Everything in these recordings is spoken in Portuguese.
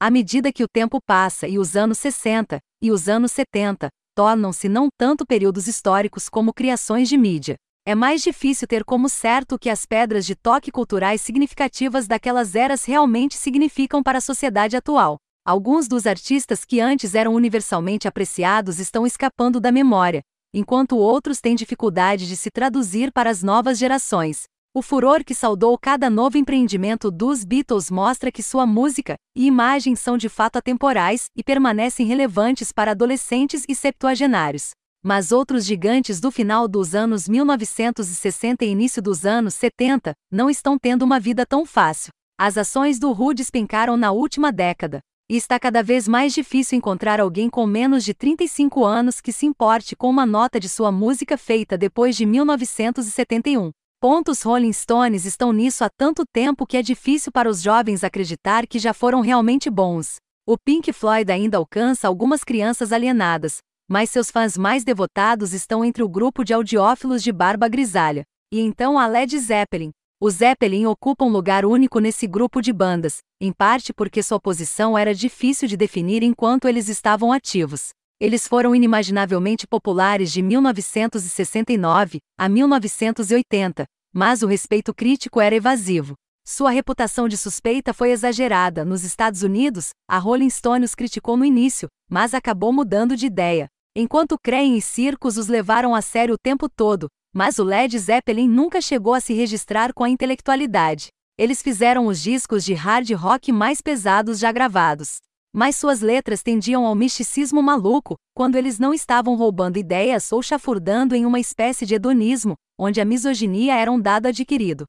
À medida que o tempo passa e os anos 60 e os anos 70 tornam-se não tanto períodos históricos como criações de mídia, é mais difícil ter como certo que as pedras de toque culturais significativas daquelas eras realmente significam para a sociedade atual. Alguns dos artistas que antes eram universalmente apreciados estão escapando da memória, enquanto outros têm dificuldade de se traduzir para as novas gerações. O furor que saudou cada novo empreendimento dos Beatles mostra que sua música e imagem são de fato atemporais e permanecem relevantes para adolescentes e septuagenários. Mas outros gigantes do final dos anos 1960 e início dos anos 70 não estão tendo uma vida tão fácil. As ações do Who despencaram na última década, e está cada vez mais difícil encontrar alguém com menos de 35 anos que se importe com uma nota de sua música feita depois de 1971. Pontos Rolling Stones estão nisso há tanto tempo que é difícil para os jovens acreditar que já foram realmente bons. O Pink Floyd ainda alcança algumas crianças alienadas, mas seus fãs mais devotados estão entre o grupo de audiófilos de barba grisalha. E então a Led Zeppelin. Os Zeppelin ocupam lugar único nesse grupo de bandas, em parte porque sua posição era difícil de definir enquanto eles estavam ativos. Eles foram inimaginavelmente populares de 1969 a 1980, mas o respeito crítico era evasivo. Sua reputação de suspeita foi exagerada. Nos Estados Unidos, a Rolling Stones criticou no início, mas acabou mudando de ideia. Enquanto Cream e circos os levaram a sério o tempo todo, mas o Led Zeppelin nunca chegou a se registrar com a intelectualidade. Eles fizeram os discos de hard rock mais pesados já gravados mas suas letras tendiam ao misticismo maluco, quando eles não estavam roubando ideias ou chafurdando em uma espécie de hedonismo, onde a misoginia era um dado adquirido.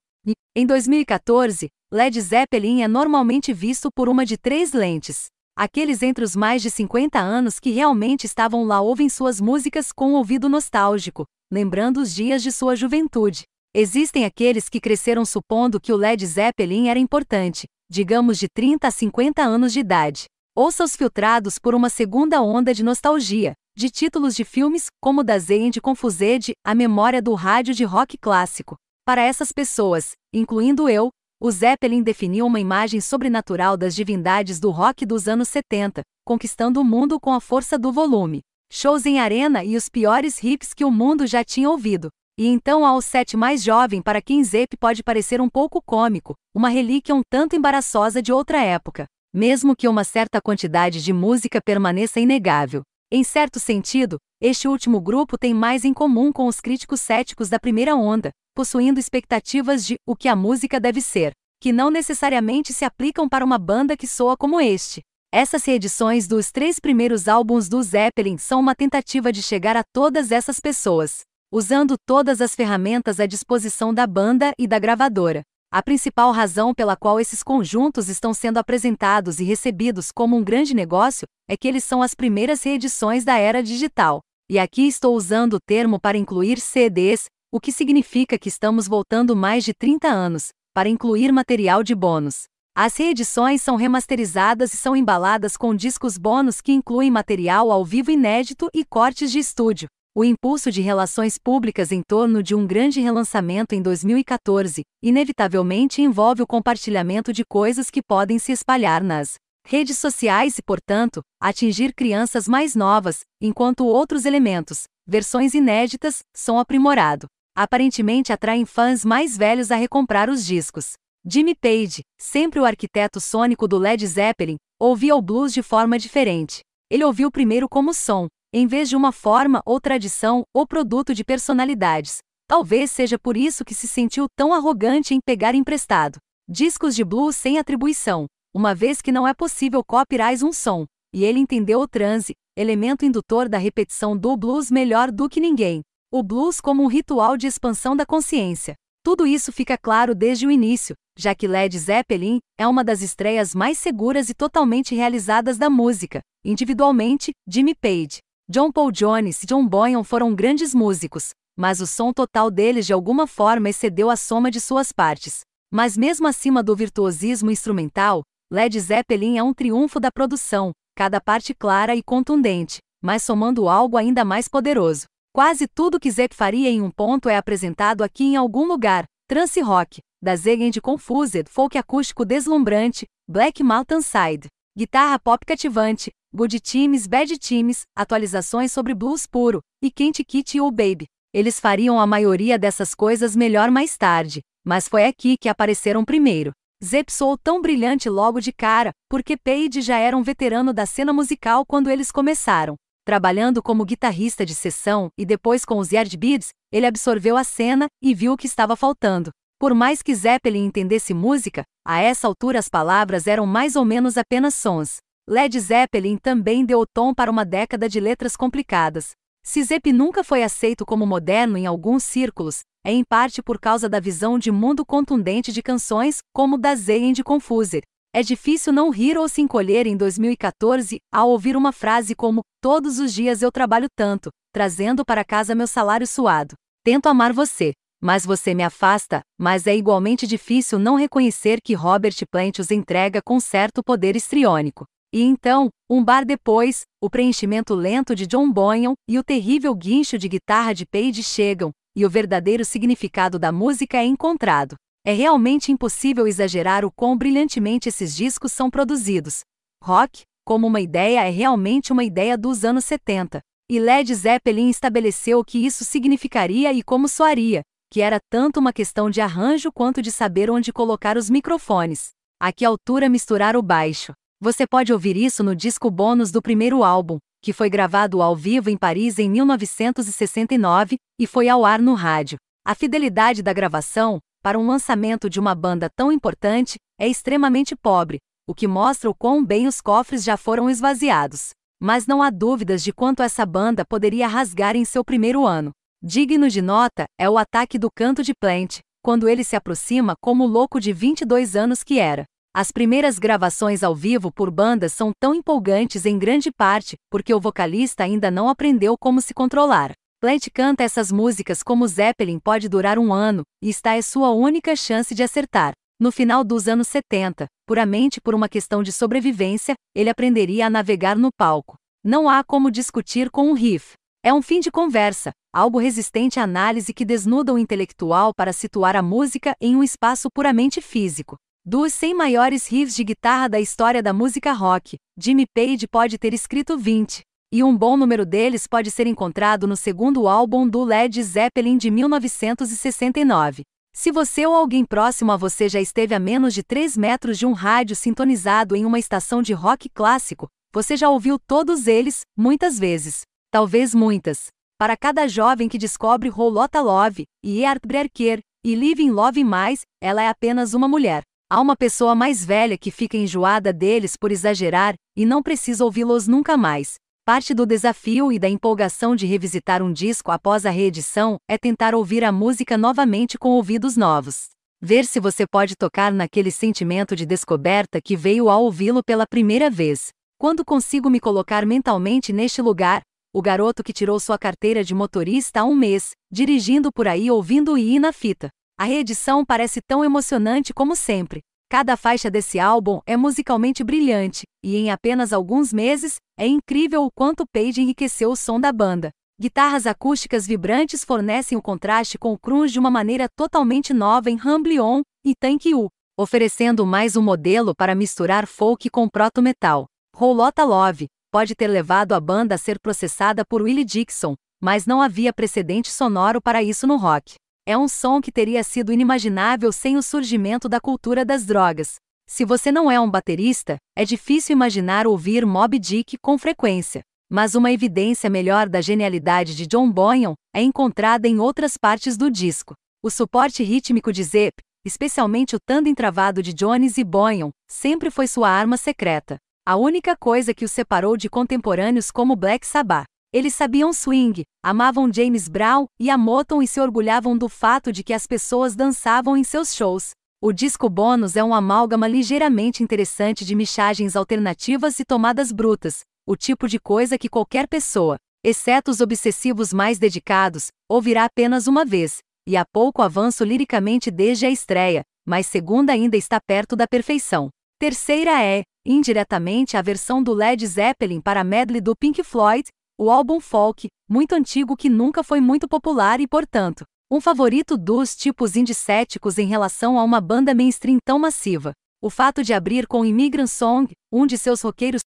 Em 2014, Led Zeppelin é normalmente visto por uma de três lentes. Aqueles entre os mais de 50 anos que realmente estavam lá ouvem suas músicas com um ouvido nostálgico, lembrando os dias de sua juventude. Existem aqueles que cresceram supondo que o Led Zeppelin era importante, digamos de 30 a 50 anos de idade. Ouça-os filtrados por uma segunda onda de nostalgia, de títulos de filmes, como da Zend Confused, A Memória do Rádio de Rock Clássico. Para essas pessoas, incluindo eu, o Zeppelin definiu uma imagem sobrenatural das divindades do rock dos anos 70, conquistando o mundo com a força do volume. Shows em arena e os piores hips que o mundo já tinha ouvido. E então há o set mais jovem para quem Zepp pode parecer um pouco cômico, uma relíquia um tanto embaraçosa de outra época mesmo que uma certa quantidade de música permaneça inegável. Em certo sentido, este último grupo tem mais em comum com os críticos céticos da primeira onda, possuindo expectativas de o que a música deve ser, que não necessariamente se aplicam para uma banda que soa como este. Essas reedições dos três primeiros álbuns do Zeppelin são uma tentativa de chegar a todas essas pessoas, usando todas as ferramentas à disposição da banda e da gravadora. A principal razão pela qual esses conjuntos estão sendo apresentados e recebidos como um grande negócio é que eles são as primeiras reedições da era digital. E aqui estou usando o termo para incluir CDs, o que significa que estamos voltando mais de 30 anos, para incluir material de bônus. As reedições são remasterizadas e são embaladas com discos bônus que incluem material ao vivo inédito e cortes de estúdio. O impulso de relações públicas em torno de um grande relançamento em 2014, inevitavelmente envolve o compartilhamento de coisas que podem se espalhar nas redes sociais e, portanto, atingir crianças mais novas, enquanto outros elementos, versões inéditas, são aprimorado. Aparentemente atraem fãs mais velhos a recomprar os discos. Jimmy Page, sempre o arquiteto sônico do Led Zeppelin, ouvia o blues de forma diferente. Ele ouviu primeiro como som, em vez de uma forma ou tradição ou produto de personalidades. Talvez seja por isso que se sentiu tão arrogante em pegar emprestado discos de blues sem atribuição, uma vez que não é possível copyright um som, e ele entendeu o transe, elemento indutor da repetição do blues melhor do que ninguém. O blues como um ritual de expansão da consciência. Tudo isso fica claro desde o início, já que Led Zeppelin é uma das estreias mais seguras e totalmente realizadas da música. Individualmente, Jimmy Page, John Paul Jones e John Bonham foram grandes músicos, mas o som total deles de alguma forma excedeu a soma de suas partes. Mas mesmo acima do virtuosismo instrumental, Led Zeppelin é um triunfo da produção, cada parte clara e contundente, mas somando algo ainda mais poderoso. Quase tudo que Zepp faria em um ponto é apresentado aqui em algum lugar. Trance rock, da Zegend Confused, folk acústico deslumbrante, Black Mountain Side, guitarra pop cativante, good times, bad times, atualizações sobre blues puro, e Kent Kit e o Baby. Eles fariam a maioria dessas coisas melhor mais tarde, mas foi aqui que apareceram primeiro. Zep tão brilhante logo de cara, porque Page já era um veterano da cena musical quando eles começaram. Trabalhando como guitarrista de sessão e depois com os Yardbirds, ele absorveu a cena e viu o que estava faltando. Por mais que Zeppelin entendesse música, a essa altura as palavras eram mais ou menos apenas sons. Led Zeppelin também deu o tom para uma década de letras complicadas. Se Zepp nunca foi aceito como moderno em alguns círculos, é em parte por causa da visão de mundo contundente de canções, como da Zay de Confuser, é difícil não rir ou se encolher em 2014 ao ouvir uma frase como: Todos os dias eu trabalho tanto, trazendo para casa meu salário suado. Tento amar você, mas você me afasta, mas é igualmente difícil não reconhecer que Robert Plant os entrega com certo poder estriônico. E então, um bar depois, o preenchimento lento de John Bonham e o terrível guincho de guitarra de Page chegam, e o verdadeiro significado da música é encontrado. É realmente impossível exagerar o quão brilhantemente esses discos são produzidos. Rock, como uma ideia, é realmente uma ideia dos anos 70. E Led Zeppelin estabeleceu o que isso significaria e como soaria, que era tanto uma questão de arranjo quanto de saber onde colocar os microfones. A que altura misturar o baixo. Você pode ouvir isso no disco bônus do primeiro álbum, que foi gravado ao vivo em Paris em 1969 e foi ao ar no rádio. A fidelidade da gravação, para um lançamento de uma banda tão importante, é extremamente pobre, o que mostra o quão bem os cofres já foram esvaziados. Mas não há dúvidas de quanto essa banda poderia rasgar em seu primeiro ano. Digno de nota é o ataque do canto de Plant, quando ele se aproxima como o louco de 22 anos que era. As primeiras gravações ao vivo por bandas são tão empolgantes em grande parte porque o vocalista ainda não aprendeu como se controlar. Plant canta essas músicas como Zeppelin pode durar um ano, e está é sua única chance de acertar. No final dos anos 70, puramente por uma questão de sobrevivência, ele aprenderia a navegar no palco. Não há como discutir com um riff. É um fim de conversa, algo resistente à análise que desnuda o intelectual para situar a música em um espaço puramente físico. Dos 100 maiores riffs de guitarra da história da música rock, Jimmy Page pode ter escrito 20 e um bom número deles pode ser encontrado no segundo álbum do Led Zeppelin de 1969. Se você ou alguém próximo a você já esteve a menos de 3 metros de um rádio sintonizado em uma estação de rock clássico, você já ouviu todos eles, muitas vezes. Talvez muitas. Para cada jovem que descobre Rolota Love, e Heartbreaker, e Living Love Mais, ela é apenas uma mulher. Há uma pessoa mais velha que fica enjoada deles por exagerar, e não precisa ouvi-los nunca mais. Parte do desafio e da empolgação de revisitar um disco após a reedição é tentar ouvir a música novamente com ouvidos novos. Ver se você pode tocar naquele sentimento de descoberta que veio ao ouvi-lo pela primeira vez. Quando consigo me colocar mentalmente neste lugar, o garoto que tirou sua carteira de motorista há um mês, dirigindo por aí ouvindo o I na fita. A reedição parece tão emocionante como sempre. Cada faixa desse álbum é musicalmente brilhante, e em apenas alguns meses, é incrível o quanto Page enriqueceu o som da banda. Guitarras acústicas vibrantes fornecem o contraste com o crunch de uma maneira totalmente nova em Humble On e Thank You, oferecendo mais um modelo para misturar folk com proto-metal. Rolota Love pode ter levado a banda a ser processada por Willie Dixon, mas não havia precedente sonoro para isso no rock. É um som que teria sido inimaginável sem o surgimento da cultura das drogas. Se você não é um baterista, é difícil imaginar ouvir Mob Dick com frequência. Mas uma evidência melhor da genialidade de John Bonham é encontrada em outras partes do disco. O suporte rítmico de Zepp, especialmente o tandem travado de Jones e Bonham, sempre foi sua arma secreta. A única coisa que os separou de contemporâneos como Black Sabbath. Eles sabiam swing, amavam James Brown e a Motown e se orgulhavam do fato de que as pessoas dançavam em seus shows. O disco bônus é um amálgama ligeiramente interessante de michagens alternativas e tomadas brutas, o tipo de coisa que qualquer pessoa, exceto os obsessivos mais dedicados, ouvirá apenas uma vez, e há pouco avanço liricamente desde a estreia, mas segunda ainda está perto da perfeição. Terceira é, indiretamente, a versão do Led Zeppelin para a medley do Pink Floyd, o álbum folk, muito antigo que nunca foi muito popular e, portanto, um favorito dos tipos indicéticos em relação a uma banda mainstream tão massiva. O fato de abrir com Immigrant Song, um de seus roqueiros